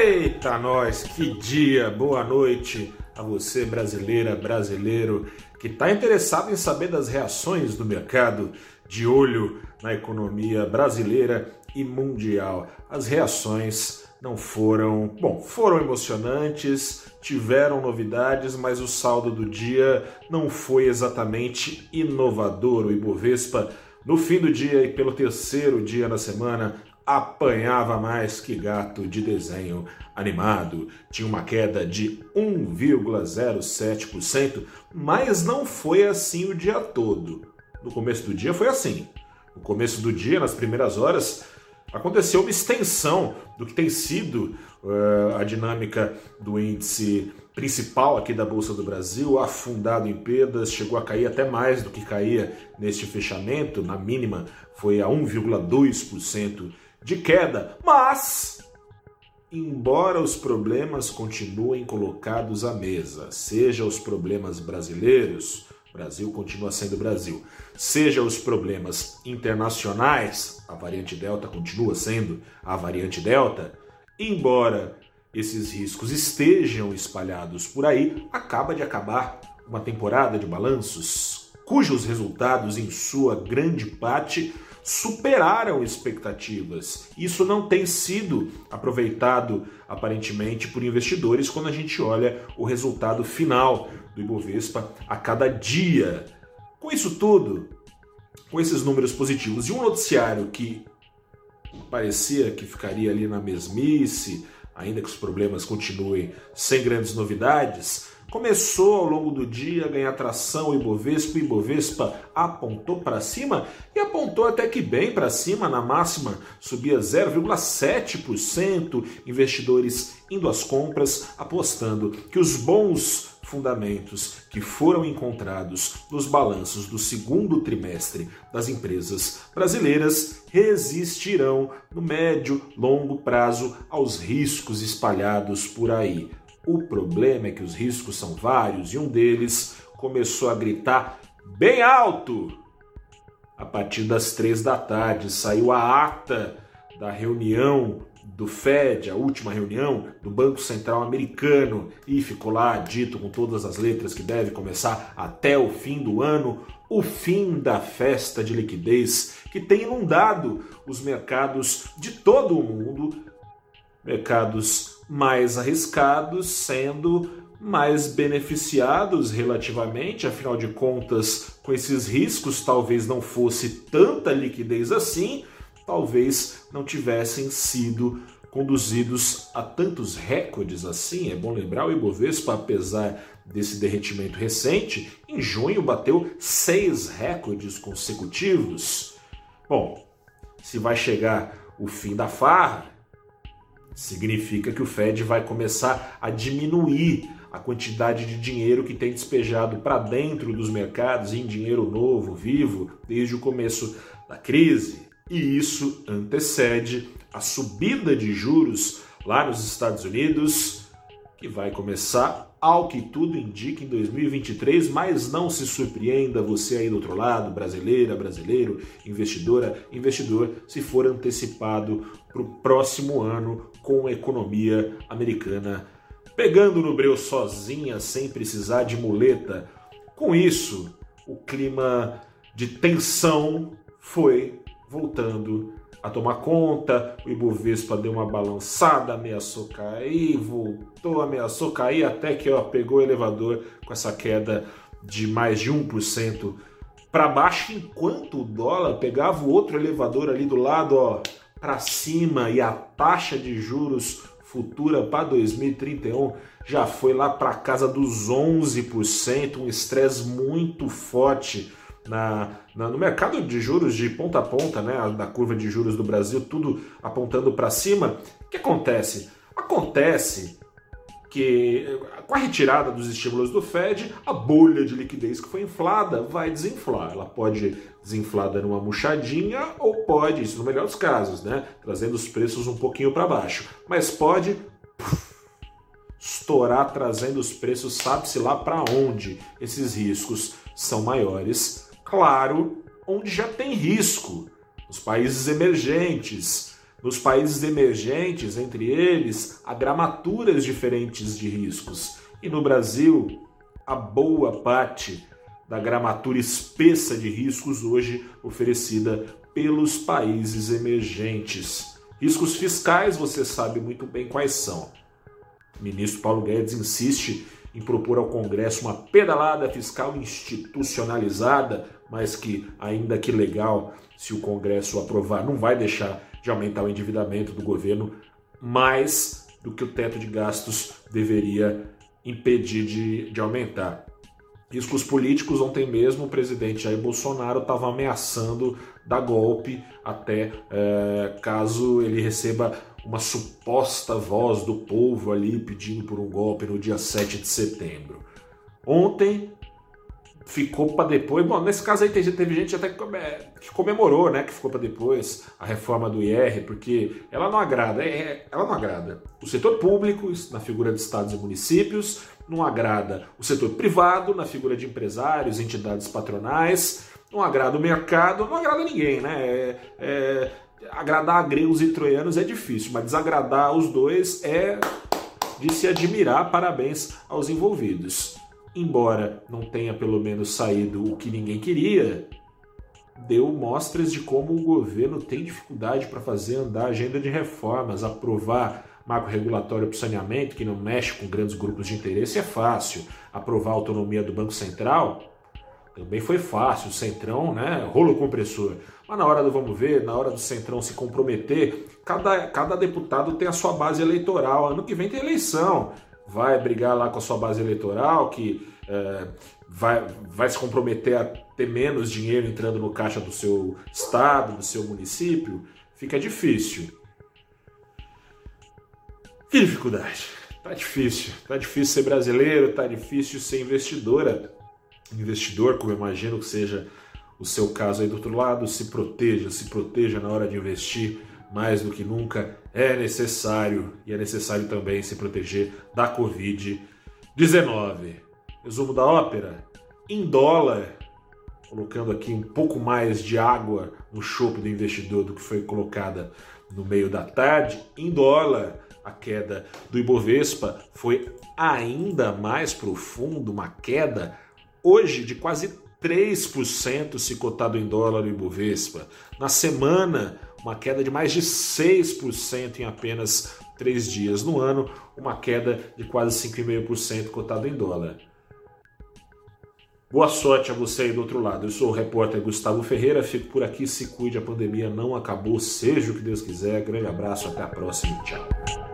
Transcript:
Eita, nós, que dia, boa noite a você, brasileira, brasileiro, que está interessado em saber das reações do mercado, de olho na economia brasileira e mundial. As reações não foram, bom, foram emocionantes, tiveram novidades, mas o saldo do dia não foi exatamente inovador. O Ibovespa, no fim do dia e pelo terceiro dia na semana, apanhava mais que gato de desenho animado. Tinha uma queda de 1,07%, mas não foi assim o dia todo. No começo do dia foi assim. No começo do dia, nas primeiras horas, aconteceu uma extensão do que tem sido uh, a dinâmica do índice principal aqui da Bolsa do Brasil, afundado em perdas, chegou a cair até mais do que caía neste fechamento, na mínima foi a 1,2% de queda, mas embora os problemas continuem colocados à mesa, seja os problemas brasileiros, Brasil continua sendo Brasil, seja os problemas internacionais, a variante Delta continua sendo a variante Delta, embora esses riscos estejam espalhados por aí, acaba de acabar uma temporada de balanços cujos resultados, em sua grande parte, superaram expectativas. Isso não tem sido aproveitado aparentemente por investidores quando a gente olha o resultado final do Ibovespa a cada dia. Com isso tudo, com esses números positivos e um noticiário que parecia que ficaria ali na mesmice, ainda que os problemas continuem sem grandes novidades, começou ao longo do dia a ganhar tração o Ibovespa, o Ibovespa apontou para cima e apontou até que bem para cima, na máxima subia 0,7%, investidores indo às compras, apostando que os bons fundamentos que foram encontrados nos balanços do segundo trimestre das empresas brasileiras resistirão no médio, longo prazo aos riscos espalhados por aí. O problema é que os riscos são vários e um deles começou a gritar bem alto. A partir das três da tarde saiu a ata da reunião do Fed, a última reunião do Banco Central Americano, e ficou lá dito com todas as letras que deve começar até o fim do ano, o fim da festa de liquidez que tem inundado os mercados de todo o mundo, mercados mais arriscados, sendo mais beneficiados relativamente, afinal de contas, com esses riscos talvez não fosse tanta liquidez assim, talvez não tivessem sido conduzidos a tantos recordes assim. É bom lembrar, o Ibovespa, apesar desse derretimento recente, em junho bateu seis recordes consecutivos. Bom, se vai chegar o fim da farra, Significa que o Fed vai começar a diminuir a quantidade de dinheiro que tem despejado para dentro dos mercados em dinheiro novo, vivo, desde o começo da crise. E isso antecede a subida de juros lá nos Estados Unidos, que vai começar ao que tudo indica em 2023, mas não se surpreenda você aí do outro lado, brasileira, brasileiro, investidora, investidor, se for antecipado para o próximo ano com a economia americana pegando no breu sozinha, sem precisar de muleta. Com isso, o clima de tensão foi voltando a tomar conta, o Ibovespa deu uma balançada, ameaçou cair, voltou, ameaçou cair, até que ó, pegou o elevador com essa queda de mais de 1% para baixo, enquanto o dólar pegava o outro elevador ali do lado, ó, para cima. E a taxa de juros futura para 2031 já foi lá para casa dos 11%, um estresse muito forte na, na, no mercado de juros de ponta a ponta, né, da curva de juros do Brasil, tudo apontando para cima. O que acontece? Acontece que com a retirada dos estímulos do Fed, a bolha de liquidez que foi inflada vai desinflar. Ela pode desinflar dando uma murchadinha ou pode, isso no melhor dos casos, né, trazendo os preços um pouquinho para baixo, mas pode estourar trazendo os preços, sabe-se lá para onde. Esses riscos são maiores claro, onde já tem risco. Os países emergentes, Nos países emergentes, entre eles, há gramaturas diferentes de riscos. E no Brasil, a boa parte da gramatura espessa de riscos hoje oferecida pelos países emergentes. Riscos fiscais, você sabe muito bem quais são. O ministro Paulo Guedes insiste em propor ao Congresso uma pedalada fiscal institucionalizada, mas que, ainda que legal, se o Congresso aprovar, não vai deixar de aumentar o endividamento do governo mais do que o teto de gastos deveria impedir de, de aumentar. Riscos políticos, ontem mesmo o presidente Jair Bolsonaro estava ameaçando dar golpe até é, caso ele receba uma suposta voz do povo ali pedindo por um golpe no dia 7 de setembro. Ontem ficou para depois. Bom, nesse caso aí teve gente até que comemorou, né, que ficou para depois a reforma do IR, porque ela não agrada, é, ela não agrada o setor público, na figura de estados e municípios, não agrada o setor privado, na figura de empresários, entidades patronais, não agrada o mercado, não agrada ninguém, né? É, é, agradar gregos e troianos é difícil, mas desagradar os dois é de se admirar. Parabéns aos envolvidos embora não tenha pelo menos saído o que ninguém queria, deu mostras de como o governo tem dificuldade para fazer andar a agenda de reformas, aprovar marco regulatório para o saneamento, que não mexe com grandes grupos de interesse, é fácil. Aprovar a autonomia do Banco Central também foi fácil. O Centrão, né, rolo compressor. Mas na hora do vamos ver, na hora do Centrão se comprometer, cada, cada deputado tem a sua base eleitoral. Ano que vem tem eleição vai brigar lá com a sua base eleitoral, que é, vai, vai se comprometer a ter menos dinheiro entrando no caixa do seu estado, do seu município, fica difícil. Que dificuldade. Tá difícil. Tá difícil ser brasileiro, tá difícil ser investidora. Investidor, como eu imagino que seja o seu caso aí do outro lado, se proteja, se proteja na hora de investir mais do que nunca é necessário e é necessário também se proteger da Covid-19. Resumo da ópera: em dólar, colocando aqui um pouco mais de água no chope do investidor do que foi colocada no meio da tarde, em dólar, a queda do Ibovespa foi ainda mais profunda, uma queda hoje de quase 3% se cotado em dólar o Ibovespa. Na semana, uma queda de mais de 6% em apenas três dias. No ano, uma queda de quase 5,5% cotado em dólar. Boa sorte a você aí do outro lado. Eu sou o repórter Gustavo Ferreira, fico por aqui. Se cuide, a pandemia não acabou, seja o que Deus quiser. Grande abraço, até a próxima. Tchau.